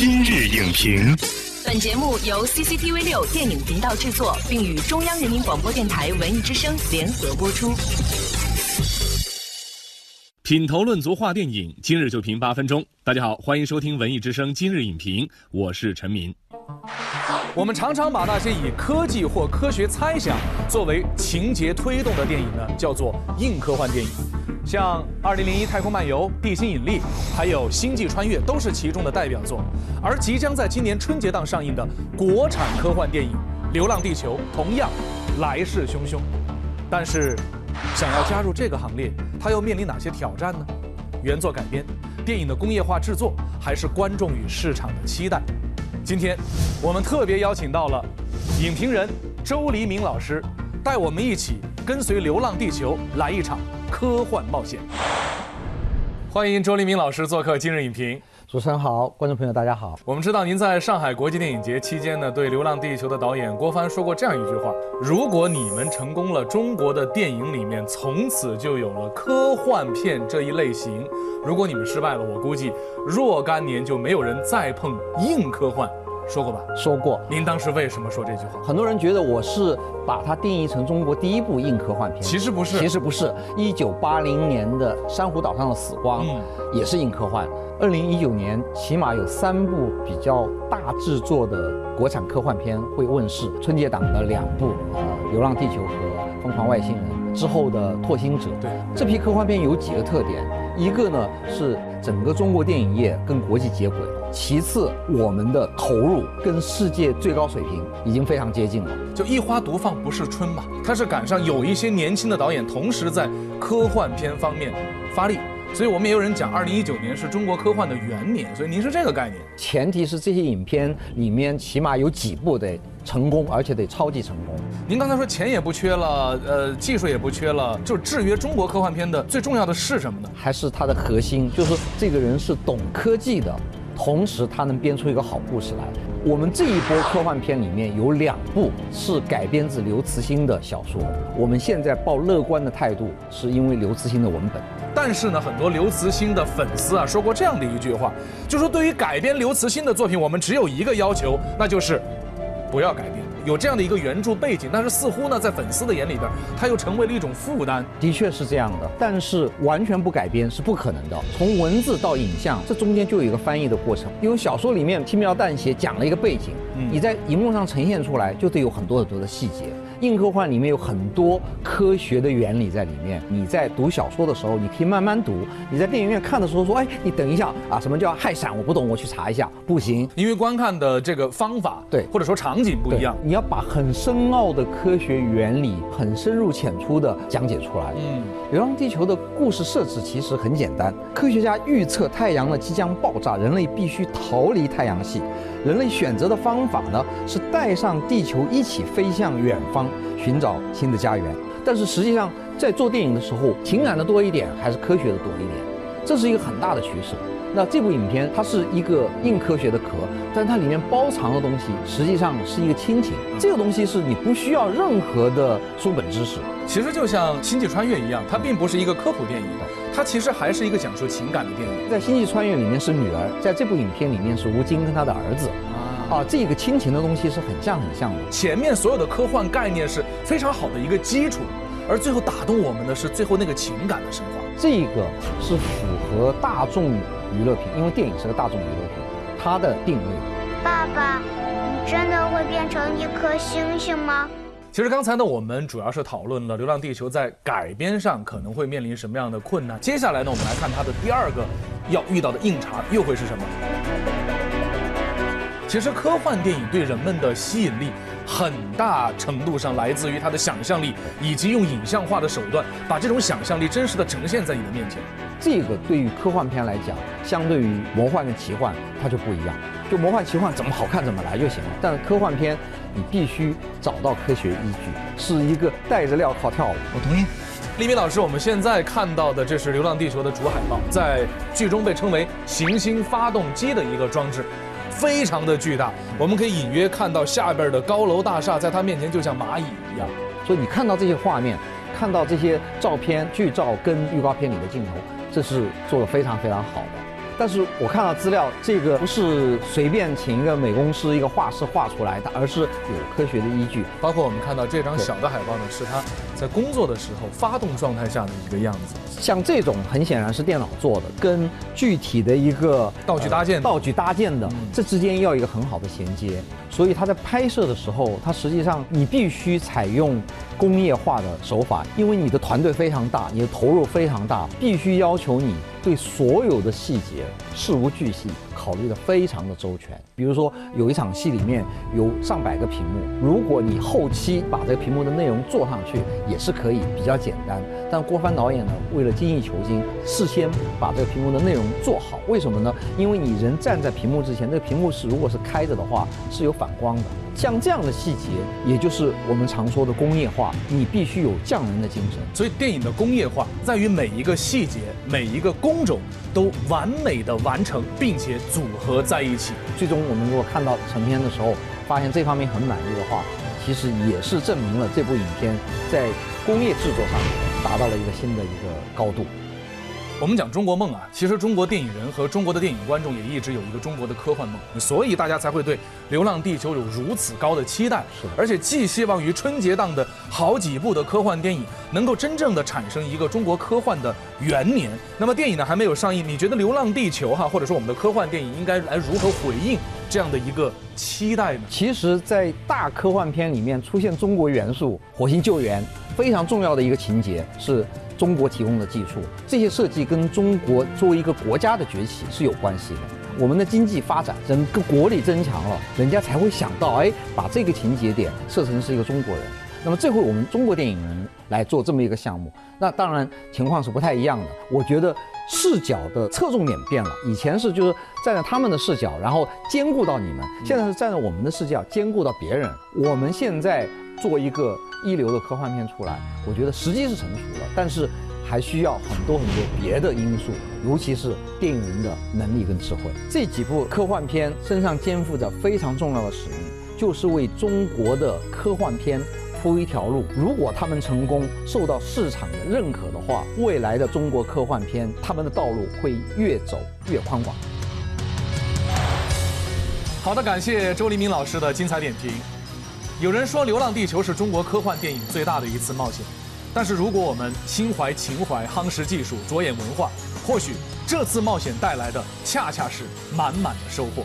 今日影评，本节目由 CCTV 六电影频道制作，并与中央人民广播电台文艺之声联合播出。品头论足话电影，今日就评八分钟。大家好，欢迎收听文艺之声今日影评，我是陈明。我们常常把那些以科技或科学猜想作为情节推动的电影呢，叫做硬科幻电影。像《二零零一太空漫游》《地心引力》，还有《星际穿越》都是其中的代表作。而即将在今年春节档上映的国产科幻电影《流浪地球》同样来势汹汹。但是，想要加入这个行列，它又面临哪些挑战呢？原作改编、电影的工业化制作，还是观众与市场的期待？今天，我们特别邀请到了影评人周黎明老师，带我们一起跟随《流浪地球》来一场。科幻冒险，欢迎周黎明老师做客今日影评。主持人好，观众朋友大家好。我们知道您在上海国际电影节期间呢，对《流浪地球》的导演郭帆说过这样一句话：如果你们成功了，中国的电影里面从此就有了科幻片这一类型；如果你们失败了，我估计若干年就没有人再碰硬科幻。说过吧？说过。您当时为什么说这句话？很多人觉得我是把它定义成中国第一部硬科幻片，其实不是。其实不是。一九八零年的《珊瑚岛上的死光》也是硬科幻。二零一九年起码有三部比较大制作的国产科幻片会问世。春节档的两部，呃，《流浪地球》和《疯狂外星人》之后的《拓星者》。对。这批科幻片有几个特点？一个呢是整个中国电影业跟国际接轨。其次，我们的投入跟世界最高水平已经非常接近了。就一花独放不是春嘛，它是赶上有一些年轻的导演同时在科幻片方面发力，所以我们也有人讲，二零一九年是中国科幻的元年。所以您是这个概念？前提是这些影片里面起码有几部得成功，而且得超级成功。您刚才说钱也不缺了，呃，技术也不缺了，就制约中国科幻片的最重要的是什么呢？还是它的核心，就是这个人是懂科技的。同时，他能编出一个好故事来。我们这一波科幻片里面有两部是改编自刘慈欣的小说。我们现在抱乐观的态度，是因为刘慈欣的文本。但是呢，很多刘慈欣的粉丝啊说过这样的一句话，就说对于改编刘慈欣的作品，我们只有一个要求，那就是不要改编。有这样的一个原著背景，但是似乎呢，在粉丝的眼里边，它又成为了一种负担。的确是这样的，但是完全不改编是不可能的。从文字到影像，这中间就有一个翻译的过程。因为小说里面轻描淡写讲了一个背景，你在荧幕上呈现出来，就得有很多很多的细节。硬科幻里面有很多科学的原理在里面。你在读小说的时候，你可以慢慢读；你在电影院看的时候，说：“哎，你等一下啊，什么叫氦闪？我不懂，我去查一下。”不行，因为观看的这个方法对，或者说场景不一样。你要把很深奥的科学原理很深入浅出的讲解出来。嗯，《流浪地球》的故事设置其实很简单：科学家预测太阳呢即将爆炸，人类必须逃离太阳系。人类选择的方法呢，是带上地球一起飞向远方，寻找新的家园。但是实际上，在做电影的时候，情感的多一点，还是科学的多一点，这是一个很大的取舍。那这部影片它是一个硬科学的壳，但它里面包藏的东西实际上是一个亲情。这个东西是你不需要任何的书本知识。其实就像《星际穿越》一样，它并不是一个科普电影，它其实还是一个讲述情感的电影。在《星际穿越》里面是女儿，在这部影片里面是吴京跟他的儿子。啊，这个亲情的东西是很像很像的。前面所有的科幻概念是非常好的一个基础，而最后打动我们的是最后那个情感的升华。这个是符合大众。娱乐品，因为电影是个大众娱乐品，它的定位。爸爸，你真的会变成一颗星星吗？其实刚才呢，我们主要是讨论了《流浪地球》在改编上可能会面临什么样的困难。接下来呢，我们来看它的第二个要遇到的硬茬又会是什么？其实科幻电影对人们的吸引力。很大程度上来自于它的想象力，以及用影像化的手段把这种想象力真实的呈现在你的面前。这个对于科幻片来讲，相对于魔幻跟奇幻，它就不一样。就魔幻奇幻怎么好看怎么来就行了，但是科幻片你必须找到科学依据，是一个带着镣铐跳舞。我同意。李明老师，我们现在看到的这是《流浪地球》的主海报，在剧中被称为行星发动机的一个装置。非常的巨大，我们可以隐约看到下边的高楼大厦，在它面前就像蚂蚁一样。所以你看到这些画面，看到这些照片剧照跟预告片里的镜头，这是做的非常非常好的。但是我看到资料，这个不是随便请一个美工师、一个画师画出来的，而是有科学的依据。包括我们看到这张小的海报呢，是他在工作的时候发动状态下的一个样子。像这种很显然是电脑做的，跟具体的一个道具搭建、道具搭建的，这之间要一个很好的衔接。所以它在拍摄的时候，它实际上你必须采用工业化的手法，因为你的团队非常大，你的投入非常大，必须要求你。对所有的细节事无巨细考虑的非常的周全。比如说有一场戏里面有上百个屏幕，如果你后期把这个屏幕的内容做上去，也是可以比较简单。但郭帆导演呢，为了精益求精，事先把这个屏幕的内容做好。为什么呢？因为你人站在屏幕之前，这个屏幕是如果是开着的话，是有反光的。像这样的细节，也就是我们常说的工业化，你必须有匠人的精神。所以电影的工业化在于每一个细节、每一个工种都完美的完成，并且组合在一起。最终我们如果看到成片的时候，发现这方面很满意的话，其实也是证明了这部影片在工业制作上达到了一个新的一个高度。我们讲中国梦啊，其实中国电影人和中国的电影观众也一直有一个中国的科幻梦，所以大家才会对《流浪地球》有如此高的期待。是，而且寄希望于春节档的好几部的科幻电影能够真正的产生一个中国科幻的元年。那么电影呢还没有上映，你觉得《流浪地球》哈，或者说我们的科幻电影应该来如何回应这样的一个期待呢？其实，在大科幻片里面出现中国元素，火星救援非常重要的一个情节是。中国提供的技术，这些设计跟中国作为一个国家的崛起是有关系的。我们的经济发展，整个国力增强了，人家才会想到，哎，把这个情节点设成是一个中国人。那么这回我们中国电影人来做这么一个项目，那当然情况是不太一样的。我觉得视角的侧重点变了，以前是就是站在他们的视角，然后兼顾到你们；现在是站在我们的视角，兼顾到别人。我们现在做一个。一流的科幻片出来，我觉得时机是成熟了，但是还需要很多很多别的因素，尤其是电影人的能力跟智慧。这几部科幻片身上肩负着非常重要的使命，就是为中国的科幻片铺一条路。如果他们成功，受到市场的认可的话，未来的中国科幻片他们的道路会越走越宽广。好的，感谢周黎明老师的精彩点评。有人说，《流浪地球》是中国科幻电影最大的一次冒险，但是如果我们心怀情怀、夯实技术、着眼文化，或许这次冒险带来的恰恰是满满的收获。